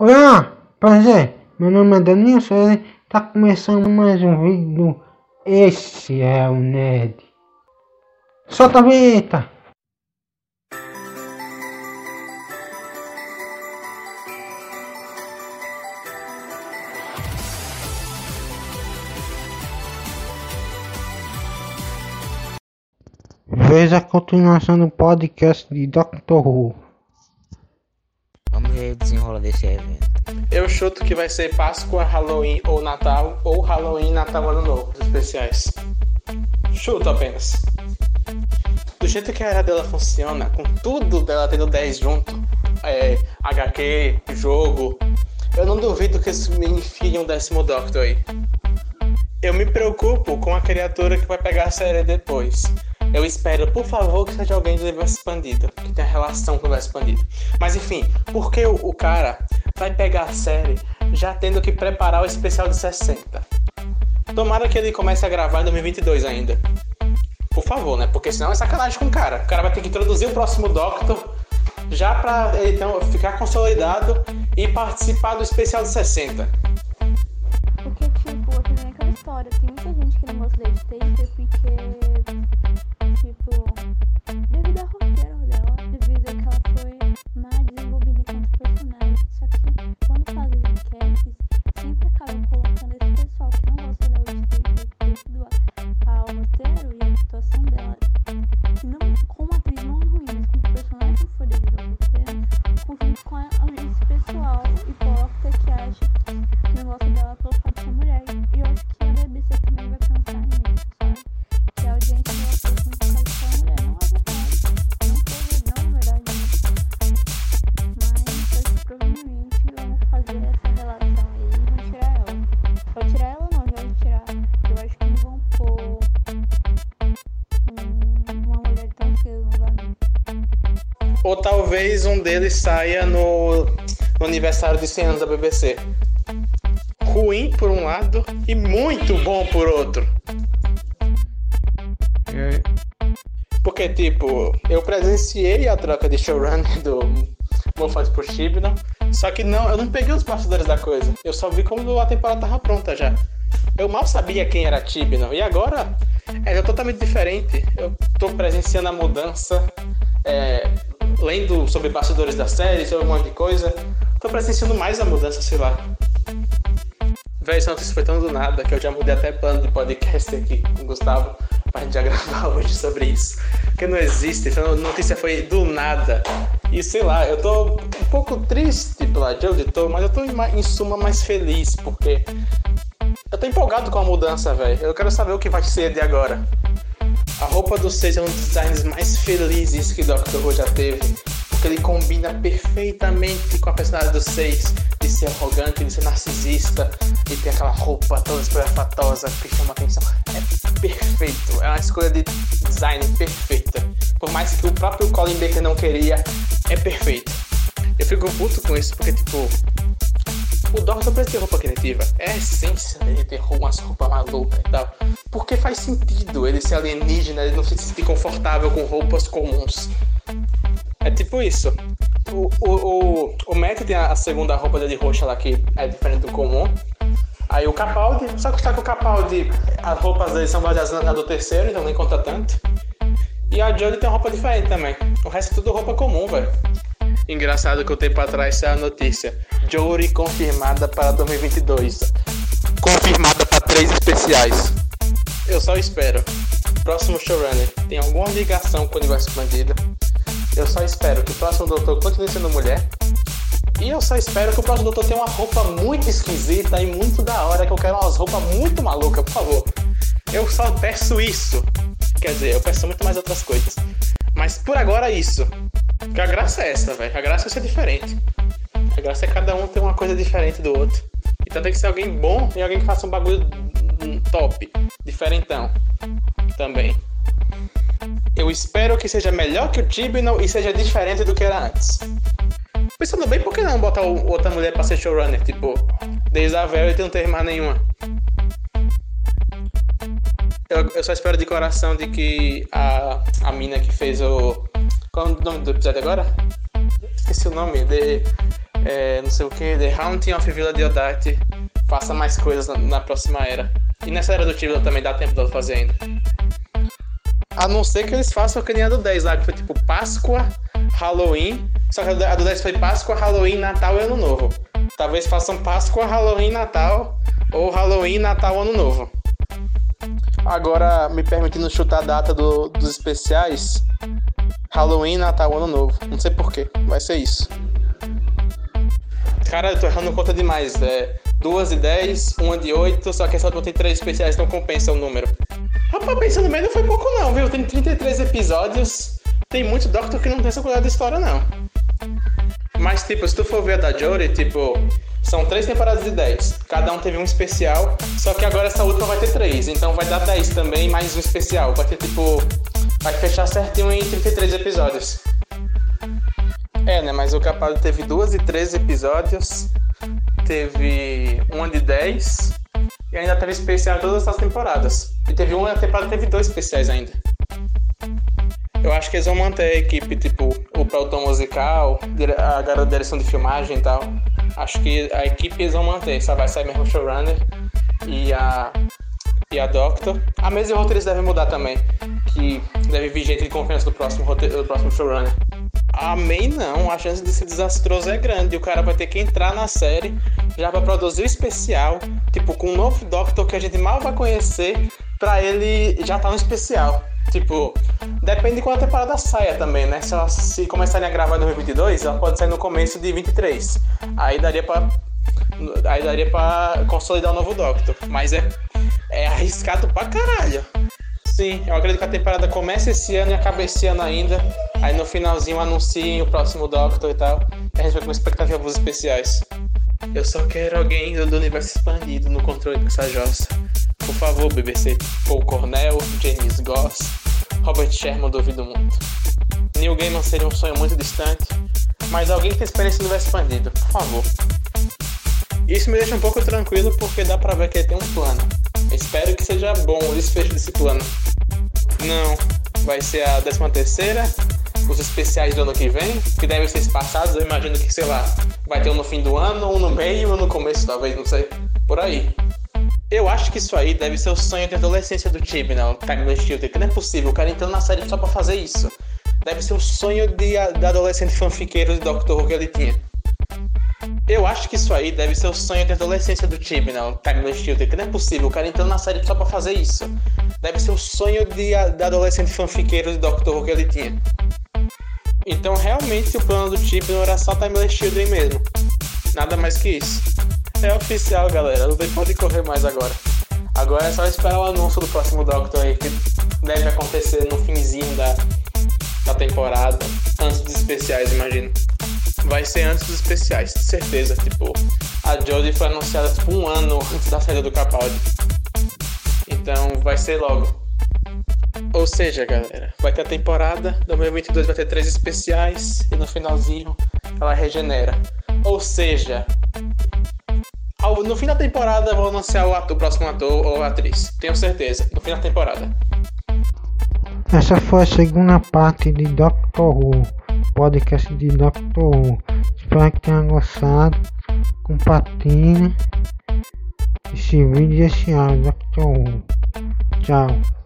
Olá, prazer. Meu nome é Danilson e tá começando mais um vídeo. Esse é o Ned. Solta a vinheta. Veja a continuação do podcast de Doctor Who. Desenrola desse evento. Eu chuto que vai ser Páscoa, Halloween ou Natal, ou Halloween, Natal, Ano Novo, especiais. Chuto apenas. Do jeito que a era dela funciona, com tudo dela tendo 10 junto, é, HQ, jogo, eu não duvido que eles me enfiem um décimo Doctor aí. Eu me preocupo com a criatura que vai pegar a série depois. Eu espero, por favor, que seja alguém do universo expandido, que tenha relação com o universo expandido. Mas enfim, porque o, o cara vai pegar a série já tendo que preparar o especial de 60? Tomara que ele comece a gravar em 2022 ainda. Por favor, né? Porque senão é sacanagem com o cara. O cara vai ter que introduzir o próximo Doctor já pra ele então, ficar consolidado e participar do especial de 60. Porque, tipo, é que nem aquela história. Tem muita gente que não gosta da Stacy porque, talvez um deles saia no, no aniversário de 100 anos da BBC. Ruim por um lado e muito bom por outro. Porque, tipo, eu presenciei a troca de showrunner do Moffat pro Chibnall, só que não, eu não peguei os bastidores da coisa. Eu só vi quando a temporada tava pronta já. Eu mal sabia quem era Chibnall, e agora é totalmente diferente. Eu tô presenciando a mudança, é, lendo sobre bastidores da série, sobre um de coisa. Tô presenciando mais a mudança, sei lá. Véi, isso não foi tão do nada que eu já mudei até plano de podcast aqui com o Gustavo pra gente já gravar hoje sobre isso. Porque não existe, essa notícia foi do nada. E sei lá, eu tô um pouco triste pela Jodie, tô, mas eu tô em suma mais feliz, porque eu tô empolgado com a mudança, velho. Eu quero saber o que vai ser de agora. A roupa do 6 é um dos designs mais felizes que Doctor Who já teve. Porque ele combina perfeitamente com a personalidade do 6. De ser arrogante, de ser narcisista. E ter aquela roupa toda espalhafatosa que chama atenção. É perfeito. É uma escolha de design perfeita. Por mais que o próprio Colin Baker não queria, é perfeito. Eu fico puto com isso porque, tipo, o Doctor precisa ter roupa criativa. É a essência dele ter umas roupas malucas e tal. Porque faz sentido ele ser alienígena, ele não se sentir confortável com roupas comuns. É tipo isso. O, o, o, o Matt tem a segunda roupa dele roxa lá que é diferente do comum. Aí o Capaldi, só que tá com o Capaldi, as roupas dele são baseadas na do terceiro, então nem conta tanto. E a Jodie tem uma roupa diferente também. O resto é tudo roupa comum, velho. Engraçado que o tempo atrás saiu a notícia. Jory confirmada para 2022. Confirmada para três especiais. Eu só espero. Próximo showrunner tem alguma ligação com o universo expandido. Eu só espero que o próximo doutor continue sendo mulher. E eu só espero que o próximo doutor tenha uma roupa muito esquisita e muito da hora, que eu quero umas roupas muito malucas, por favor. Eu só peço isso. Quer dizer, eu peço muito mais outras coisas. Mas por agora é isso. Porque a graça é essa, velho. A graça é ser diferente. A graça é cada um ter uma coisa diferente do outro. Então tem que ser alguém bom e alguém que faça um bagulho top, diferentão. Também. Eu espero que seja melhor que o Tibnall e seja diferente do que era antes. Pensando bem, por que não botar outra mulher pra ser showrunner? Tipo, desde a Verity não teve mais nenhuma. Eu, eu só espero de coração de que a, a mina que fez o. Qual é o nome do episódio agora? Esqueci o nome. De é, não sei o que, The Haunting of Villa Diodati faça mais coisas na, na próxima era. E nessa era do Tibula também dá tempo de fazer ainda. A não ser que eles façam que nem a do 10 lá, que foi tipo Páscoa, Halloween. Só que a do 10 foi Páscoa, Halloween, Natal e Ano Novo. Talvez façam Páscoa, Halloween, Natal ou Halloween, Natal, Ano Novo. Agora, me permitindo chutar a data do, dos especiais, Halloween, Natal, Ano Novo. Não sei porquê, vai ser isso. Cara, eu tô errando conta demais. É duas de 10, uma de 8, só que essa tem três especiais, não compensa o número. Rapaz, pensando bem, não foi pouco não, viu? Tem 33 episódios, tem muito Doctor que não tem essa colher de história, não. Mas, tipo, se tu for ver a da Jory, tipo, são três temporadas de 10. Cada um teve um especial, só que agora essa última vai ter três. Então vai dar 10 também, mais um especial. Vai ter, tipo, vai fechar certinho em 33 episódios. É, né? Mas o Capaldi teve duas e três episódios, teve uma de 10 e ainda teve especial todas as temporadas. E teve uma temporada teve dois especiais ainda. Eu acho que eles vão manter a equipe, tipo, o pelotão musical, a garota de direção de filmagem e tal. Acho que a equipe eles vão manter, só vai sair mesmo o showrunner e a, e a Doctor. A mesa e o roteiro eles devem mudar também, que deve vir gente de confiança do próximo, roteiro, do próximo showrunner. Amém não, a chance de ser desastroso é grande. O cara vai ter que entrar na série já para produzir o especial, tipo, com um novo Doctor que a gente mal vai conhecer, pra ele já tá no especial. Tipo, depende de quando a temporada saia também, né? Se, ela, se começarem a gravar em 2022, ela pode sair no começo de 23. Aí daria pra. Aí daria pra consolidar o novo Doctor. Mas é, é arriscado pra caralho. Sim, eu acredito que a temporada começa esse ano e acaba esse ano ainda. Aí no finalzinho anunciem o próximo Doctor e tal. E a gente vai com expectativa pros especiais. Eu só quero alguém do universo expandido no controle dessa jossa. Por favor, BBC. Paul Cornell, James Goss, Robert Sherman duvido muito. Neil Gaiman seria um sonho muito distante, mas alguém que tem experiência no universo expandido, por favor. Isso me deixa um pouco tranquilo porque dá pra ver que ele tem um plano. Espero que seja bom o desfecho desse plano. Não, vai ser a 13 terceira, os especiais do ano que vem, que devem ser espaçados, eu imagino que, sei lá, vai ter um no fim do ano, um no meio, um no começo, talvez, não sei. Por aí. Eu acho que isso aí deve ser o sonho de adolescência do Tib, não, Time Shield, que não é possível, o cara entrando na série só pra fazer isso. Deve ser o sonho de, de adolescente fanfiqueiro de Doctor Who que ele tinha. Eu acho que isso aí deve ser o sonho de adolescência do Tib, não, Time Shield, que não é possível, o cara entrando na série só pra fazer isso. Deve ser o sonho de, de adolescente fanfiqueiro de Doctor Who que ele tinha. Então realmente o plano do não era só Timeless Children mesmo. Nada mais que isso. É oficial, galera. Não pode correr mais agora. Agora é só esperar o anúncio do próximo Doctor aí, que deve acontecer no finzinho da, da temporada, antes dos especiais, imagino. Vai ser antes dos especiais, certeza. Tipo, a Jodie foi anunciada tipo um ano antes da saída do Capaldi. Então vai ser logo. Ou seja, galera, vai ter a temporada, 2022 vai ter três especiais e no finalzinho ela regenera. Ou seja, no fim da temporada vou anunciar o, ator, o próximo ator ou atriz. Tenho certeza. No fim da temporada. Essa foi a segunda parte de Doctor Who, podcast de Doctor Who. Espero que tenham gostado. Compartilhe esse vídeo e esse áudio Doctor Who. Tchau.